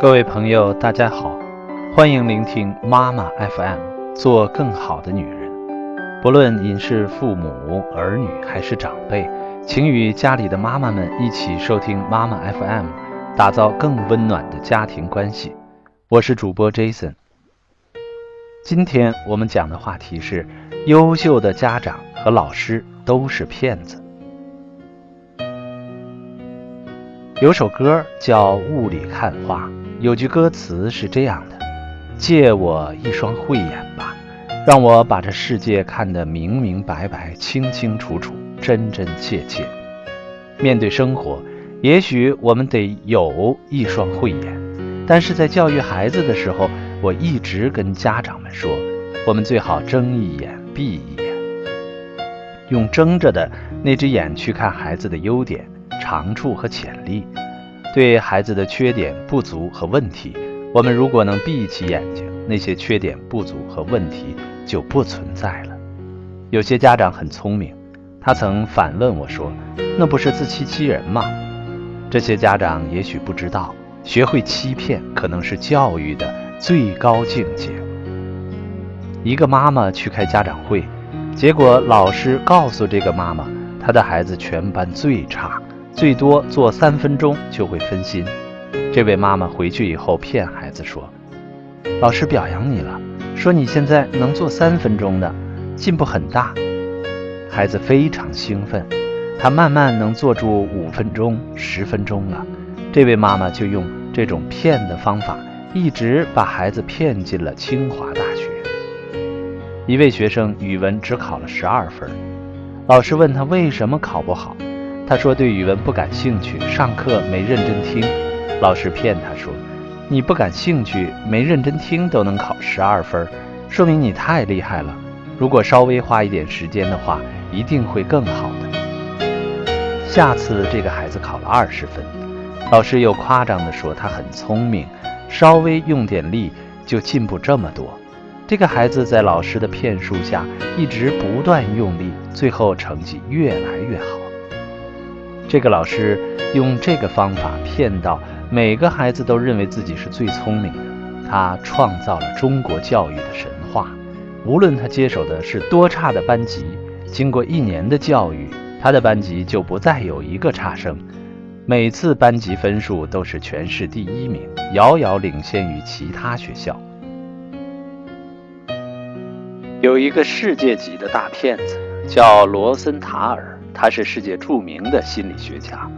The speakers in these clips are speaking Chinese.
各位朋友，大家好，欢迎聆听妈妈 FM，做更好的女人。不论您是父母、儿女还是长辈，请与家里的妈妈们一起收听妈妈 FM，打造更温暖的家庭关系。我是主播 Jason。今天我们讲的话题是：优秀的家长和老师都是骗子。有首歌叫《雾里看花》。有句歌词是这样的：“借我一双慧眼吧，让我把这世界看得明明白白、清清楚楚、真真切切。”面对生活，也许我们得有一双慧眼，但是在教育孩子的时候，我一直跟家长们说，我们最好睁一眼闭一眼，用睁着的那只眼去看孩子的优点、长处和潜力。对孩子的缺点、不足和问题，我们如果能闭起眼睛，那些缺点、不足和问题就不存在了。有些家长很聪明，他曾反问我说：“那不是自欺欺人吗？”这些家长也许不知道，学会欺骗可能是教育的最高境界。一个妈妈去开家长会，结果老师告诉这个妈妈，她的孩子全班最差。最多做三分钟就会分心。这位妈妈回去以后骗孩子说：“老师表扬你了，说你现在能做三分钟的，进步很大。”孩子非常兴奋，他慢慢能坐住五分钟、十分钟了。这位妈妈就用这种骗的方法，一直把孩子骗进了清华大学。一位学生语文只考了十二分，老师问他为什么考不好。他说对语文不感兴趣，上课没认真听。老师骗他说：“你不感兴趣，没认真听都能考十二分，说明你太厉害了。如果稍微花一点时间的话，一定会更好的。”下次这个孩子考了二十分，老师又夸张地说他很聪明，稍微用点力就进步这么多。这个孩子在老师的骗术下一直不断用力，最后成绩越来越好。这个老师用这个方法骗到每个孩子都认为自己是最聪明的，他创造了中国教育的神话。无论他接手的是多差的班级，经过一年的教育，他的班级就不再有一个差生，每次班级分数都是全市第一名，遥遥领先于其他学校。有一个世界级的大骗子，叫罗森塔尔。他是世界著名的心理学家。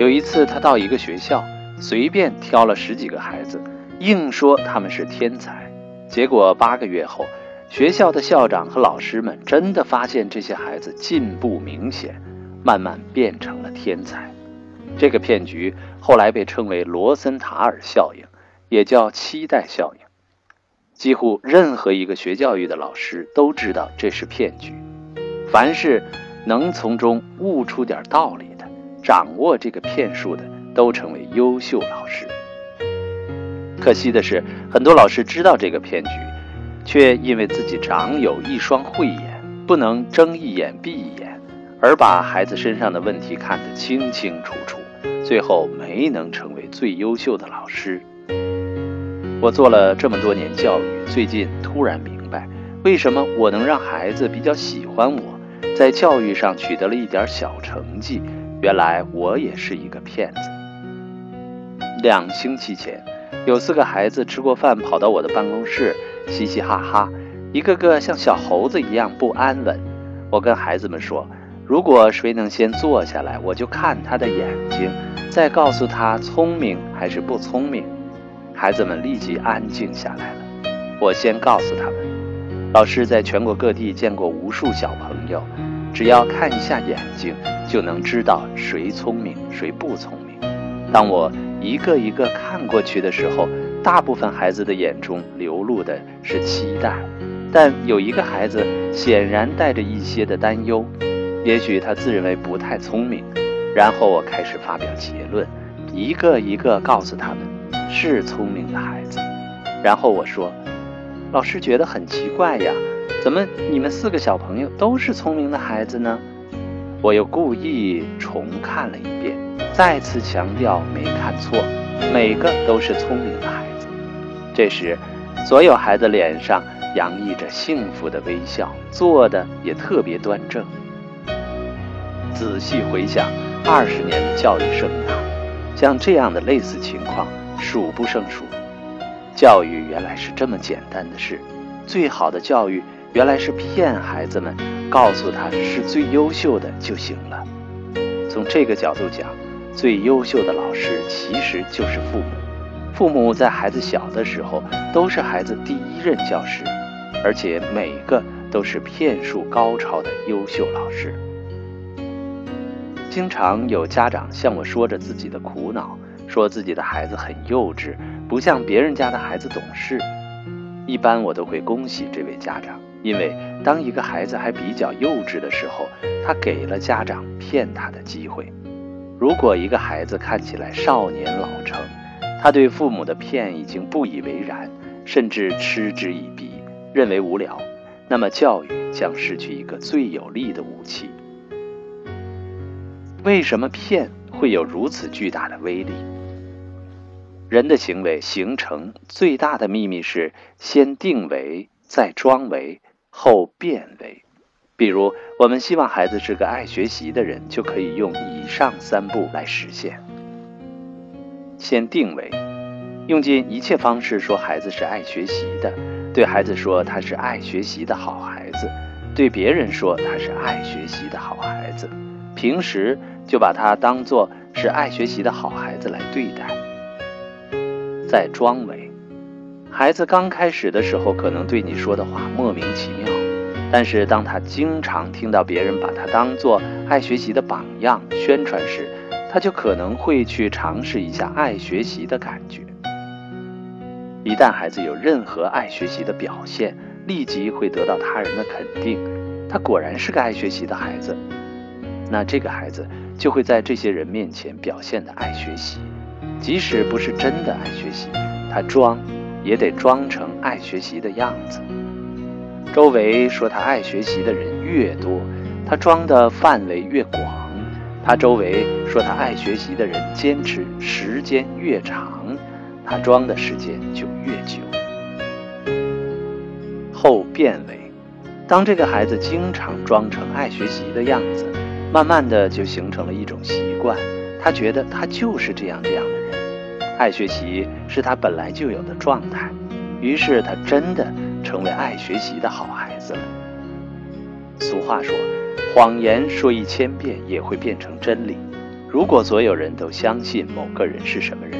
有一次，他到一个学校，随便挑了十几个孩子，硬说他们是天才。结果八个月后，学校的校长和老师们真的发现这些孩子进步明显，慢慢变成了天才。这个骗局后来被称为罗森塔尔效应，也叫期待效应。几乎任何一个学教育的老师都知道这是骗局。凡是。能从中悟出点道理的，掌握这个骗术的，都成为优秀老师。可惜的是，很多老师知道这个骗局，却因为自己长有一双慧眼，不能睁一眼闭一眼，而把孩子身上的问题看得清清楚楚，最后没能成为最优秀的老师。我做了这么多年教育，最近突然明白，为什么我能让孩子比较喜欢我。在教育上取得了一点小成绩，原来我也是一个骗子。两星期前，有四个孩子吃过饭，跑到我的办公室，嘻嘻哈哈，一个个像小猴子一样不安稳。我跟孩子们说，如果谁能先坐下来，我就看他的眼睛，再告诉他聪明还是不聪明。孩子们立即安静下来了。我先告诉他们，老师在全国各地见过无数小朋友。只要看一下眼睛，就能知道谁聪明谁不聪明。当我一个一个看过去的时候，大部分孩子的眼中流露的是期待，但有一个孩子显然带着一些的担忧，也许他自认为不太聪明。然后我开始发表结论，一个一个告诉他们是聪明的孩子。然后我说，老师觉得很奇怪呀。怎么，你们四个小朋友都是聪明的孩子呢？我又故意重看了一遍，再次强调没看错，每个都是聪明的孩子。这时，所有孩子脸上洋溢着幸福的微笑，坐的也特别端正。仔细回想二十年的教育生涯，像这样的类似情况数不胜数。教育原来是这么简单的事，最好的教育原来是骗孩子们，告诉他是最优秀的就行了。从这个角度讲，最优秀的老师其实就是父母。父母在孩子小的时候都是孩子第一任教师，而且每个都是骗术高超的优秀老师。经常有家长向我说着自己的苦恼，说自己的孩子很幼稚，不像别人家的孩子懂事。一般我都会恭喜这位家长，因为当一个孩子还比较幼稚的时候，他给了家长骗他的机会。如果一个孩子看起来少年老成，他对父母的骗已经不以为然，甚至嗤之以鼻，认为无聊，那么教育将失去一个最有力的武器。为什么骗会有如此巨大的威力？人的行为形成最大的秘密是先定为，再装为，后变为。比如，我们希望孩子是个爱学习的人，就可以用以上三步来实现：先定为，用尽一切方式说孩子是爱学习的，对孩子说他是爱学习的好孩子，对别人说他是爱学习的好孩子。平时就把他当做是爱学习的好孩子来对待。在装为，孩子刚开始的时候可能对你说的话莫名其妙，但是当他经常听到别人把他当做爱学习的榜样宣传时，他就可能会去尝试一下爱学习的感觉。一旦孩子有任何爱学习的表现，立即会得到他人的肯定，他果然是个爱学习的孩子。那这个孩子就会在这些人面前表现的爱学习，即使不是真的爱学习，他装也得装成爱学习的样子。周围说他爱学习的人越多，他装的范围越广；他周围说他爱学习的人坚持时间越长，他装的时间就越久。后变为，当这个孩子经常装成爱学习的样子。慢慢的就形成了一种习惯，他觉得他就是这样这样的，爱学习是他本来就有的状态，于是他真的成为爱学习的好孩子了。俗话说，谎言说一千遍也会变成真理。如果所有人都相信某个人是什么人，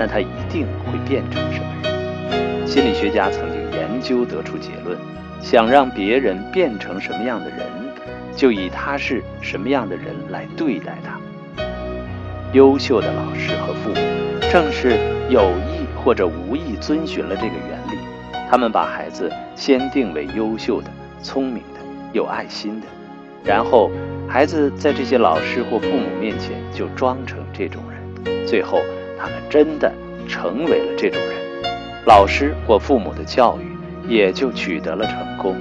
那他一定会变成什么人。心理学家曾经研究得出结论，想让别人变成什么样的人。就以他是什么样的人来对待他。优秀的老师和父母，正是有意或者无意遵循了这个原理。他们把孩子先定为优秀的、聪明的、有爱心的，然后孩子在这些老师或父母面前就装成这种人，最后他们真的成为了这种人，老师或父母的教育也就取得了成功。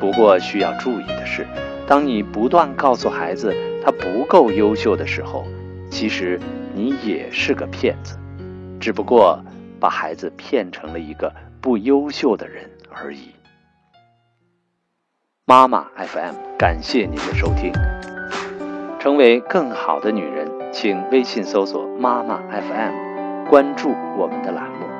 不过需要注意的是。当你不断告诉孩子他不够优秀的时候，其实你也是个骗子，只不过把孩子骗成了一个不优秀的人而已。妈妈 FM，感谢您的收听。成为更好的女人，请微信搜索“妈妈 FM”，关注我们的栏目。